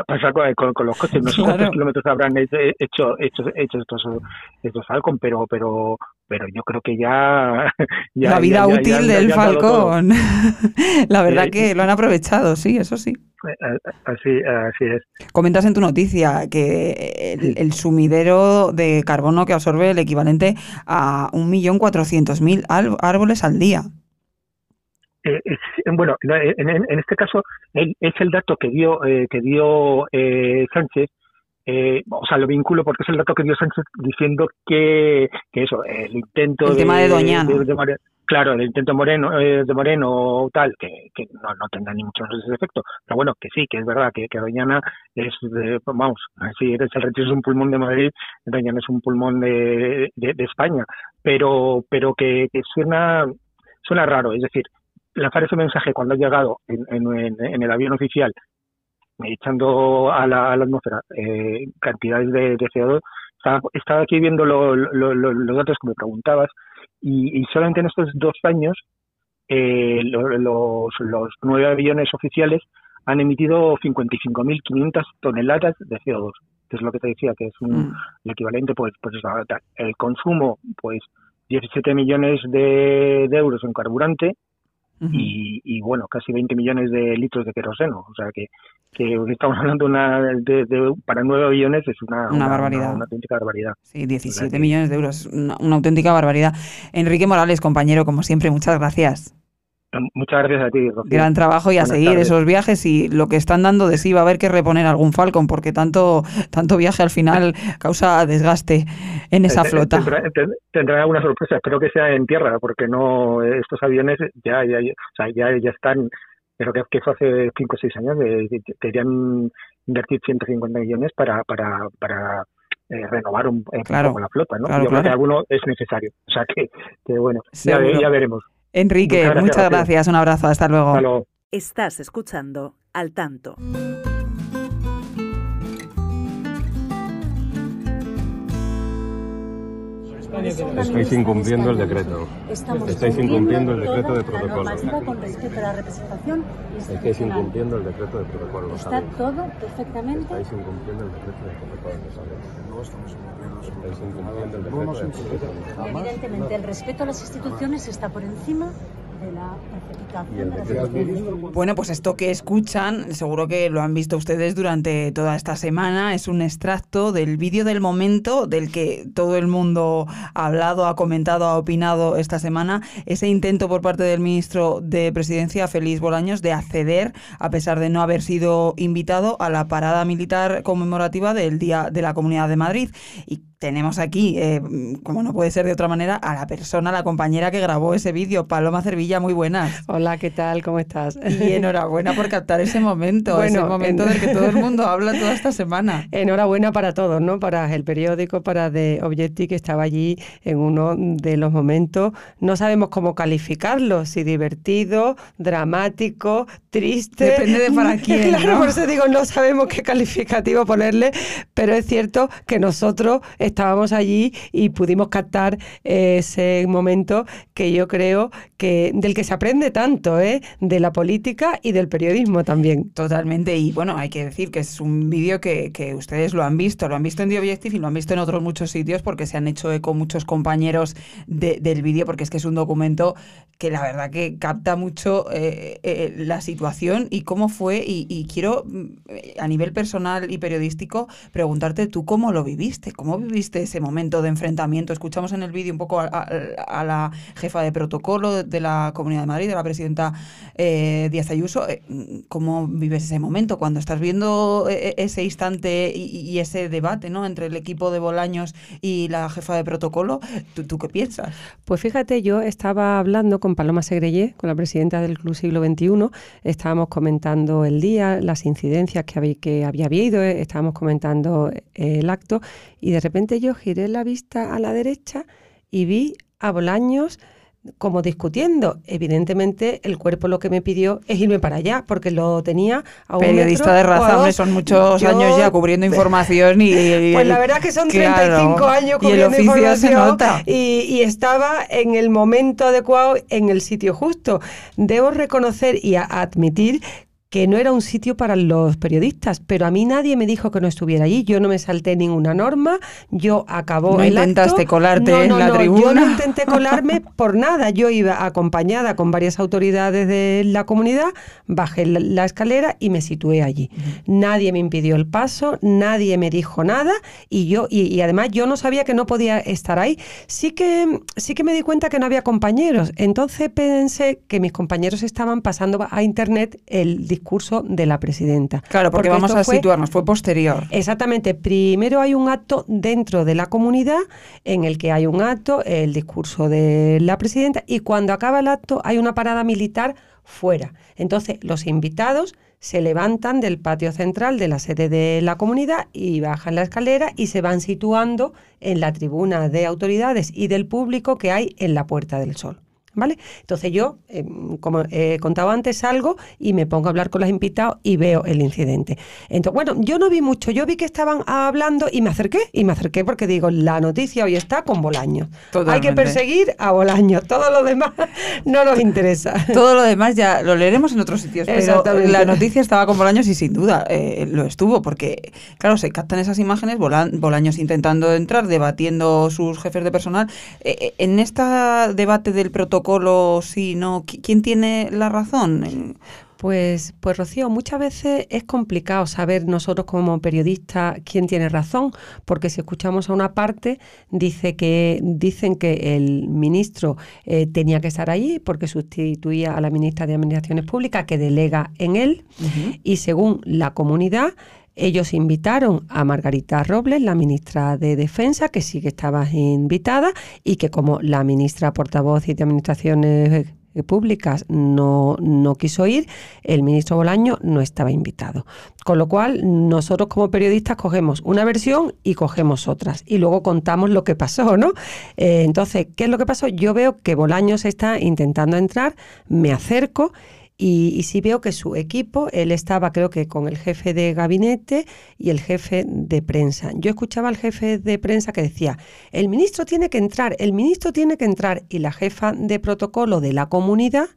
pasa con, con, los coches, no sé claro. cuántos kilómetros habrán hecho, hecho, hecho estos, estos Falcon, pero, pero, pero yo creo que ya... ya la vida ya, útil ya, del Falcón. la verdad que lo han aprovechado, sí, eso sí. Así, así es. Comentas en tu noticia que el, el, sumidero de carbono que absorbe el equivalente a 1.400.000 árboles al día. Eh, es, bueno, en, en, este caso es el dato que dio eh, que dio eh, Sánchez eh, o sea, lo vinculo porque es el dato que dio Sánchez diciendo que, que eso, el intento el de, tema de Doñana. De, de, claro, el intento moreno, eh, de Moreno tal, que, que no, no tendrá ni mucho ese efecto, pero bueno, que sí, que es verdad que, que Doñana es, de, vamos, si eres el retiro es un pulmón de Madrid, Doñana es un pulmón de, de, de España, pero, pero que, que suena, suena raro, es decir, lanzar ese mensaje cuando ha llegado en, en, en el avión oficial echando a la, a la atmósfera eh, cantidades de, de CO2. Estaba, estaba, aquí viendo lo, lo, lo, los datos que me preguntabas y, y, solamente en estos dos años eh, los, los nueve aviones oficiales han emitido 55.500 toneladas de CO2, que es lo que te decía, que es un, mm. el equivalente, pues, pues el consumo, pues 17 millones de, de euros en carburante, y, y, bueno, casi 20 millones de litros de queroseno. O sea que, que estamos hablando una de, de, para nueve aviones es una, una, una barbaridad. Una, una, auténtica barbaridad. Sí, 17 o sea, millones de euros, una, auténtica barbaridad. Enrique Morales, compañero, como siempre, muchas gracias. Muchas gracias a ti, Rocío. Gran trabajo y a Buenas seguir tardes. esos viajes y lo que están dando de sí va a haber que reponer algún Falcon porque tanto tanto viaje al final causa desgaste en esa flota. Tendrá, tendrá alguna sorpresa, espero que sea en tierra porque no estos aviones ya ya, ya, o sea, ya, ya están pero que, que fue hace 5 o 6 años de, de, querían invertir 150 millones para para para eh, renovar un, eh, claro, un poco la flota, ¿no? Claro, Yo claro. creo que alguno es necesario. O sea que, que bueno, ya, ya, veremos. Enrique, muchas gracias, muchas gracias. Un abrazo. Hasta luego. Hasta luego. Estás escuchando Al Tanto. Estáis incumpliendo el decreto. Estáis incumpliendo el decreto de protocolo. con respecto a la representación Estáis incumpliendo el decreto de protocolo. Lo Está todo perfectamente. Estáis incumpliendo el decreto de protocolo. No estamos incumpliendo el decreto de protocolo. Evidentemente, el respeto a las instituciones está por encima de la certificación de las instituciones. Bueno, pues esto que escuchan, seguro que lo han visto ustedes durante toda esta semana, es un extracto del vídeo del momento del que todo el mundo ha hablado, ha comentado, ha opinado esta semana, ese intento por parte del ministro de Presidencia, Félix Bolaños, de acceder, a pesar de no haber sido invitado, a la parada militar conmemorativa del Día de la Comunidad de Madrid. Y tenemos aquí, eh, como no puede ser de otra manera, a la persona, a la compañera que grabó ese vídeo, Paloma Cervilla, muy buenas. Hola, ¿qué tal? ¿Cómo estás? Y enhorabuena por captar ese momento, bueno, ese momento en... del que todo el mundo habla toda esta semana. Enhorabuena para todos, ¿no? Para el periódico, para The Objective, que estaba allí en uno de los momentos, no sabemos cómo calificarlo, si divertido, dramático, triste. Depende de para quién. claro, ¿no? por eso digo, no sabemos qué calificativo ponerle, pero es cierto que nosotros estábamos allí y pudimos captar ese momento que yo creo que del que se aprende tanto, ¿eh? de la política y del periodismo también. Totalmente, y bueno, hay que decir que es un vídeo que, que ustedes lo han visto, lo han visto en The Objective y lo han visto en otros muchos sitios porque se han hecho eco muchos compañeros de- del vídeo, porque es que es un documento que la verdad que capta mucho eh, eh, la situación y cómo fue, y, y quiero mm, a nivel personal y periodístico preguntarte tú cómo lo viviste, cómo viviste ese momento de enfrentamiento. Escuchamos en el vídeo un poco a, la jefa de protocolo de la Comunidad de Madrid, de la presidenta eh, Díaz Ayuso. Eh, ¿Cómo vives ese momento cuando estás viendo eh, ese instante y, ese debate ¿no? entre el equipo de Bolaños y la jefa de protocolo? ¿Tú, qué piensas? Pues fíjate, yo estaba hablando con Paloma Segreyé, con la presidenta del Club Siglo XXI, estábamos comentando el día, las incidencias que había, que había habido, eh, estábamos comentando eh, el acto, y de repente yo giré la vista a la derecha y vi a Bolaños como discutiendo. Evidentemente, el cuerpo lo que me pidió es irme para allá, porque lo tenía a un Periodista metro de dos. son muchos Yo- años ya cubriendo información y... y- Pues la verdad que son claro, 35 años Y el cubriendo se información nota. Y, y estaba en el momento adecuado, en el sitio justo. Debo reconocer y admitir que no era un sitio para los periodistas, pero a mí nadie me dijo que no estuviera allí. Yo no me salté ninguna norma, yo acabó No el intentaste acto. colarte No, en no, la no, Yo tribuna. no intenté colarme por nada. Yo iba acompañada con varias autoridades de la comunidad, bajé la, la escalera y me situé allí. Nadie me impidió el paso, nadie me dijo nada y yo y, y además yo no sabía que no podía estar ahí. Sí que sí que me di cuenta que no había compañeros. Entonces pensé que mis compañeros estaban pasando a internet el discurso de la presidenta. Claro, porque, vamos a fue- situarnos, fue posterior. Exactamente. Primero hay un acto dentro de la comunidad en el que hay un acto, el discurso de la presidenta, y cuando acaba el acto hay una parada militar fuera. Entonces los invitados se levantan del patio central de la sede de la comunidad y bajan la escalera y se van situando en la tribuna de autoridades y del público que hay en la Puerta del Sol. ¿Vale? Entonces yo, eh, como he contado antes, salgo y me pongo a hablar con los invitados y veo el incidente. Entonces, bueno, yo no vi mucho, yo vi que estaban hablando y me acerqué, y me acerqué porque digo, la noticia hoy está con Bolaños. Hay que Totalmente. perseguir a Bolaños, todo lo demás no nos interesa. Todo lo demás ya lo leeremos en otros sitios, pero Exactamente. la noticia estaba con Bolaños y sin duda eh, lo estuvo, porque claro, se captan esas imágenes, Bola- Bolaños intentando entrar, debatiendo sus jefes de personal. Eh, eh, en este debate del protocolo, sí, no, ¿qui- ¿quién tiene la razón? Pues, pues Rocío, muchas veces es complicado saber nosotros como periodistas quién tiene razón, porque si escuchamos a una parte, dice que, dicen que el ministro eh, tenía que estar allí porque sustituía a la ministra de Administraciones Públicas, que delega en él, y según la comunidad, ellos invitaron a Margarita Robles, la ministra de Defensa, que sí que estaba invitada, y que como la ministra portavoz y de Administraciones eh, Públicas no, no quiso ir, el ministro Bolaño no estaba invitado. Con lo cual, nosotros como periodistas cogemos una versión y cogemos otras. Y luego contamos lo que pasó, ¿no? Eh, entonces, ¿qué es lo que pasó? Yo veo que Bolaños está intentando entrar, me acerco y, y veo que su equipo, él estaba creo que con el jefe de gabinete y el jefe de prensa. Yo escuchaba al jefe de prensa que decía, el ministro tiene que entrar, el ministro tiene que entrar. Y la jefa de protocolo de la comunidad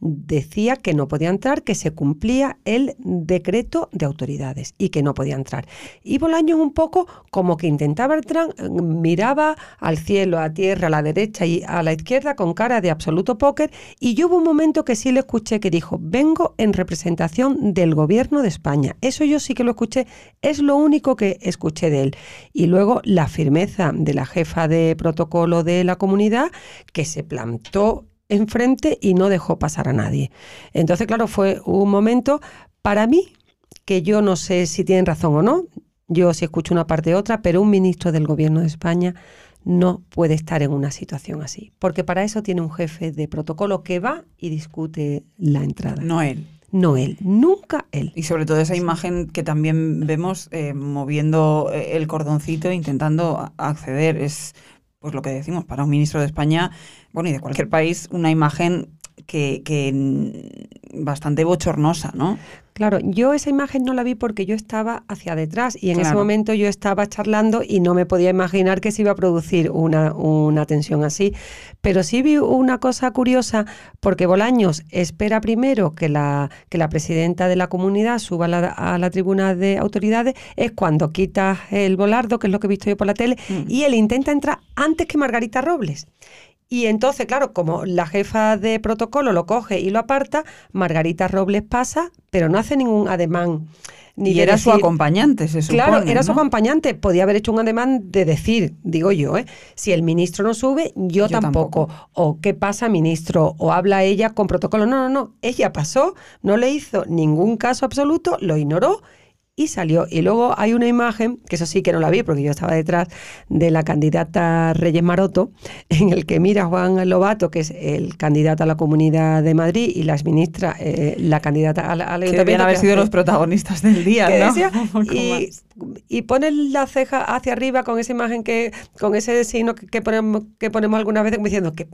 decía que no podía entrar, que se cumplía el decreto de autoridades y que no podía entrar. Y Bolaños un poco como que intentaba entrar, miraba al cielo, a tierra, a la derecha y a la izquierda con cara de absoluto póker y yo hubo un momento que sí le escuché que dijo, vengo en representación del gobierno de España. Eso yo sí que lo escuché, es lo único que escuché de él. Y luego la firmeza de la jefa de protocolo de la comunidad que se plantó enfrente y no dejó pasar a nadie. Entonces, claro, fue un momento para mí que yo no sé si tienen razón o no, yo sí escucho una parte u otra, pero un ministro del gobierno de España no puede estar en una situación así, porque para eso tiene un jefe de protocolo que va y discute la entrada. no él. No él, nunca él. Y sobre todo esa imagen que también vemos eh, moviendo eh, el cordoncito, intentando acceder, es pues lo que decimos, para un ministro de España, bueno, y de cualquier país, una imagen que, que bastante bochornosa, ¿no? Claro, yo esa imagen no la vi porque yo estaba hacia detrás y en ese Claro. momento yo estaba charlando y no me podía imaginar que se iba a producir una, una tensión así. Pero sí vi una cosa curiosa porque Bolaños espera primero que la, que la presidenta de la comunidad suba a la, a la tribuna de autoridades, es cuando quita el volardo, que es lo que he visto yo por la tele, Mm. y él intenta entrar antes que Margarita Robles. Y entonces, claro, como la jefa de protocolo lo coge y lo aparta, Margarita Robles pasa, pero no hace ningún ademán. Ni y era su acompañante, se supone. Claro, era su acompañante. Podía haber hecho un ademán de decir, digo yo, ¿eh? si el ministro no sube, yo, Yo tampoco. tampoco. O qué pasa, ministro, o habla ella con protocolo. No, no, no. Ella pasó, no le hizo ningún caso absoluto, lo ignoró y salió. Y luego hay una imagen, que eso sí que no la vi porque yo estaba detrás de la candidata Reyes Maroto, en el que mira Juan Lobato, que es el candidato a la Comunidad de Madrid, y la exministra, eh, la candidata al, al Que ayuntamiento. debían haber que sido los protagonistas del día, que ¿no? decía, y, más. Y pone la ceja hacia arriba con esa imagen que, con ese signo que, que ponemos, que ponemos algunas veces como diciendo, ¿qué,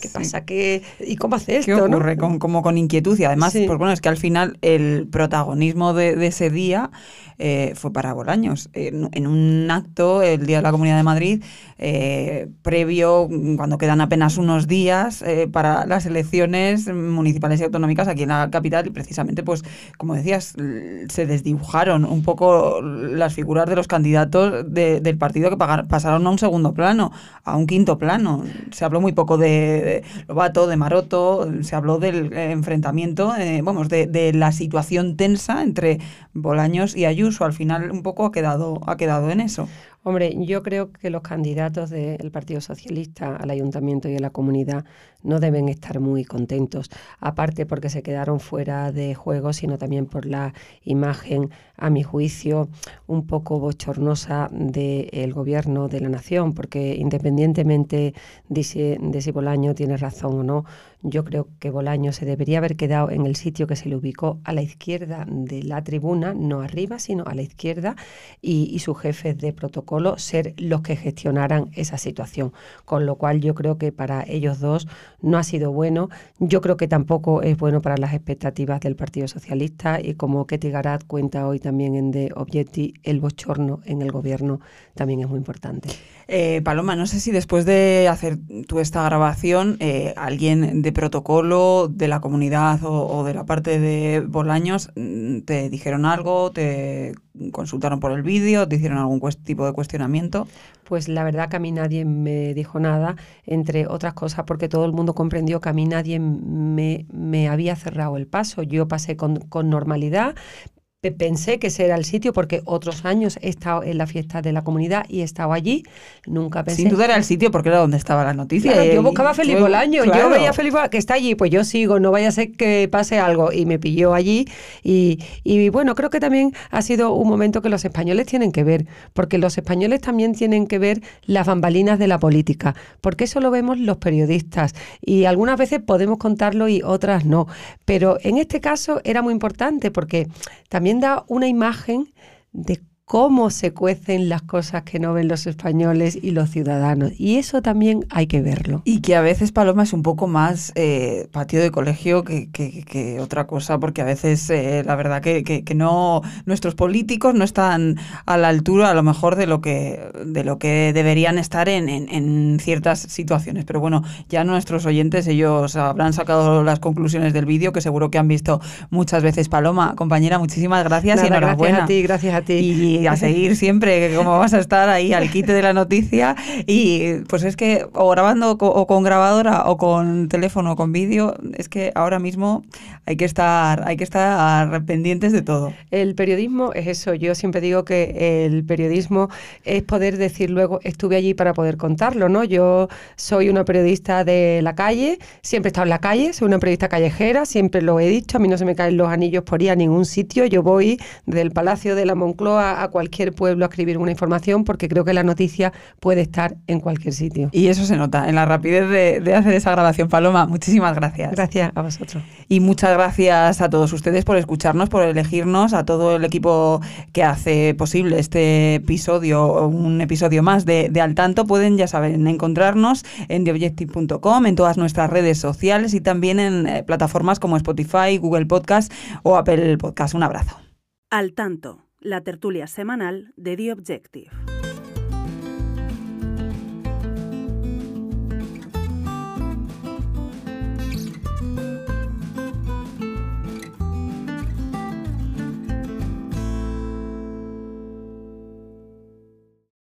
qué Sí. pasa? ¿Qué, ¿Y cómo hace ¿Qué esto? no? ocurre? Con- como con inquietud. Y además, Sí. pues bueno, es que al final el protagonismo de, de ese día eh, fue para Bolaños. En, en un acto, el Día de la Comunidad de Madrid, eh, previo, cuando quedan apenas unos días eh, para las elecciones municipales y autonómicas aquí en la capital, y precisamente, pues, como decías, se desdibujaron un poco las figuras de los candidatos de- del partido que pasaron a un segundo plano, a un quinto plano. Se habló muy poco de, de Lobato, de Maroto, se habló del eh, enfrentamiento, eh, vamos, de, de la situación tensa entre Bolaños y Ayuso. Al final, un poco ha quedado, ha quedado en eso. Hombre, yo creo que los candidatos del Partido Socialista al ayuntamiento y a la comunidad no deben estar muy contentos, aparte porque se quedaron fuera de juego, sino también por la imagen, a mi juicio, un poco bochornosa del gobierno de la nación, porque independientemente de si, de si Bolaño tiene razón o no, yo creo que Bolaño se debería haber quedado en el sitio que se le ubicó a la izquierda de la tribuna, no arriba, sino a la izquierda, y, sus jefes de protocolo ser los que gestionaran esa situación. Con lo cual yo creo que para ellos dos no ha sido bueno. Yo creo que tampoco es bueno para las expectativas del Partido Socialista y como Ketty Garat cuenta hoy también en The Objective, el bochorno en el gobierno también es muy importante. Eh, Paloma, no sé si después de hacer tú esta grabación, eh, alguien de protocolo de la comunidad o, o de la parte de Bolaños mm, te dijeron algo, te consultaron por el vídeo, te hicieron algún tipo de cuestionamiento. Pues la verdad que a mí nadie me dijo nada, entre otras cosas porque todo el mundo comprendió que a mí nadie me, me había cerrado el paso. Yo pasé con, con normalidad, pensé que ese era el sitio porque otros años he estado en la fiesta de la comunidad y he estado allí. Nunca pensé. Sin duda era el sitio porque era donde estaba la noticia. Claro, yo buscaba a Felipe Bolaño, claro. yo veía a Felipe que está allí, pues yo sigo, no vaya a ser que pase algo y me pilló allí y, y bueno, creo que también ha sido un momento que los españoles tienen que ver, porque los españoles también tienen que ver las bambalinas de la política, porque eso lo vemos los periodistas y algunas veces podemos contarlo y otras no, pero en este caso era muy importante porque también da una imagen de cómo se cuecen las cosas que no ven los españoles y los ciudadanos. Y eso también hay que verlo. Y que a veces Paloma es un poco más eh, patio de colegio que, que- que otra cosa, porque a veces eh, la verdad que, no nuestros políticos no están a la altura a lo mejor de lo que de lo que deberían estar en, en- en ciertas situaciones. Pero bueno, ya nuestros oyentes ellos habrán sacado las conclusiones del vídeo que seguro que han visto muchas veces. Paloma, compañera, muchísimas gracias y enhorabuena. gracias a ti, gracias a ti. Y a seguir siempre, como vas a estar ahí al quite de la noticia. Y pues es que, o grabando o con grabadora o con teléfono o con vídeo, es que ahora mismo hay que estar, hay que estar pendientes de todo. El periodismo es eso. Yo siempre digo que el periodismo es poder decir luego estuve allí para poder contarlo, ¿no? Yo soy una periodista de la calle, siempre he estado en la calle, soy una periodista callejera, siempre lo he dicho, a mí no se me caen los anillos por ir a ningún sitio. Yo voy del Palacio de la Moncloa a cualquier pueblo a escribir una información porque creo que la noticia puede estar en cualquier sitio. Y eso se nota en la rapidez de, de hacer esa grabación. Paloma, muchísimas gracias. Gracias a vosotros. Y muchas gracias a todos ustedes por escucharnos, por elegirnos, a todo el equipo que hace posible este episodio, un episodio más de, de Al Tanto. Pueden, ya saben, encontrarnos en theobjective.com, en todas nuestras redes sociales y también en eh, plataformas como Spotify, Google Podcast o Apple Podcast. Un abrazo. Al Tanto, la tertulia semanal de The Objective.